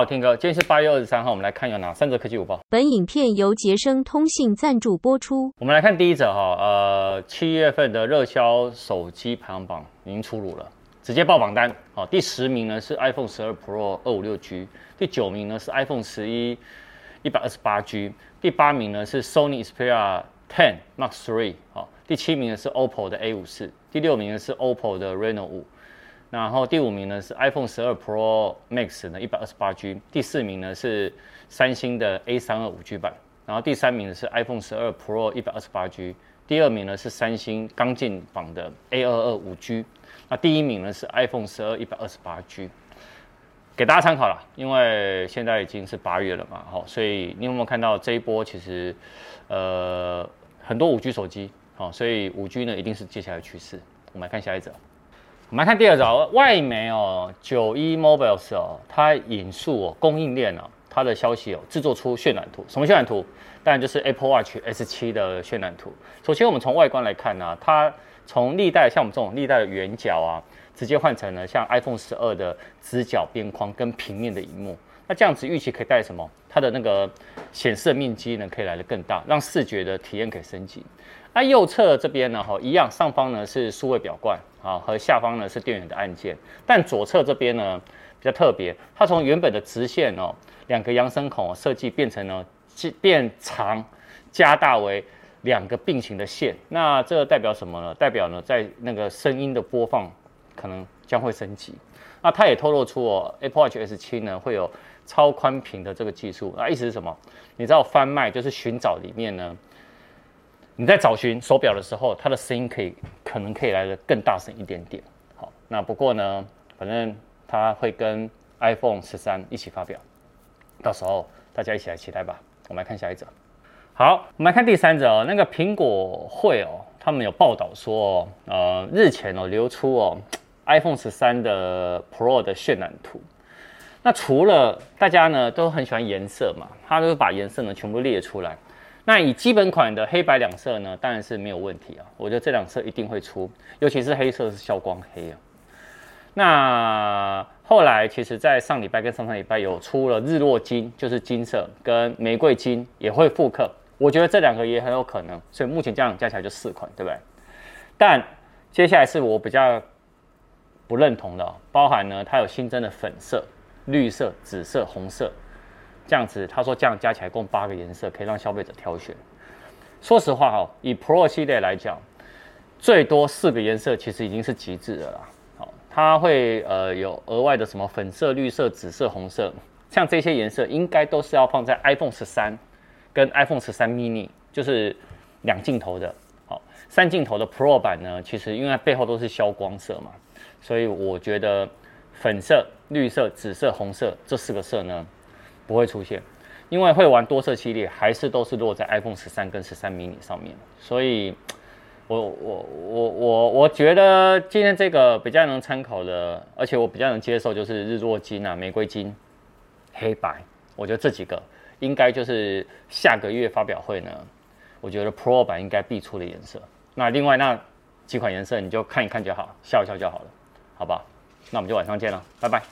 好，天哥，今天是八月二十三号，我们来看有哪三则科技午报。本影片由杰生通信赞助播出。我们来看第一则哈，呃，七月份的热销手机排行榜已经出炉了，直接爆榜单。好，第十名呢是 iPhone 十二 Pro 二五六 G，第九名呢是 iPhone 十一一百二十八 G，第八名呢是 Sony Xperia 10 Mark III，好，第七名呢是 OPPO 的 A 五四，第六名呢是 OPPO 的 Reno 五。然后第五名呢是 iPhone 十二 Pro Max 呢一百二十八 G，第四名呢是三星的 A 三二五 G 版，然后第三名呢是 iPhone 十二 Pro 一百二十八 G，第二名呢是三星刚进榜的 A 二二五 G，那第一名呢是 iPhone 十二一百二十八 G，给大家参考了，因为现在已经是八月了嘛，好，所以你有没有看到这一波其实呃很多五 G 手机，好，所以五 G 呢一定是接下来趋势，我们来看下一则。我们来看第二则，外媒哦，九一 Mobiles 哦，它引述哦供应链哦，它的消息哦，制作出渲染图。什么渲染图？当然就是 Apple Watch S 七的渲染图。首先，我们从外观来看呢、它从历代像我们这种历代的圆角啊，直接换成了像 iPhone 十二的直角边框跟平面的荧幕。那这样子预期可以带什么？它的那个显示的面积呢，可以来得更大，让视觉的体验可以升级。那右侧这边呢，哈，一样，上方呢是数位表冠，啊，和下方呢是电源的按键。但左侧这边呢比较特别，它从原本的直线哦，两个扬声孔设计变成了变长加大为两个并行的线。那这代表什么呢？代表呢，在那个声音的播放可能将会升级。那它也透露出哦，Apple Watch S7 呢会有超宽屏的这个技术。那意思是什么？你知道翻麦就是寻找里面呢？你在找寻手表的时候，它的声音可以可能可以来得更大声一点点。好，那不过呢，反正它会跟 iPhone 十三一起发表，到时候大家一起来期待吧。我们来看下一则。好，我们来看第三则哦。那个苹果会哦，他们有报道说，呃，日前哦流出哦 iPhone 十三的 Pro 的渲染图。那除了大家呢都很喜欢颜色嘛，他都把颜色呢全部列出来。那以基本款的黑白两色呢，当然是没有问题啊。我觉得这两色一定会出，尤其是黑色是消光黑啊。那后来其实，在上礼拜跟上上礼拜有出了日落金，就是金色跟玫瑰金也会复刻。我觉得这两个也很有可能，所以目前这样加起来就四款，对不对？但接下来是我比较不认同的，包含呢，它有新增的粉色、绿色、紫色、红色。这样子，他说这样加起来共八个颜色，可以让消费者挑选。说实话哈，以 Pro 系列来讲，最多四个颜色其实已经是极致的啦。好，它会呃有额外的什么粉色、绿色、紫色、红色，像这些颜色应该都是要放在 iPhone 十三跟 iPhone 十三 mini，就是两镜头的。好，三镜头的 Pro 版呢，其实因为背后都是消光色嘛，所以我觉得粉色、绿色、紫色、红色这四个色呢。不会出现，因为会玩多色系列，还是都是落在 iPhone 十三跟十三 mini 上面，所以我，我我我我觉得今天这个比较能参考的，而且我比较能接受，就是日落金啊、玫瑰金、黑白，我觉得这几个应该就是下个月发表会呢，我觉得 Pro 版应该必出的颜色。那另外那几款颜色你就看一看就好，笑一笑就好了，好吧？那我们就晚上见了，拜拜。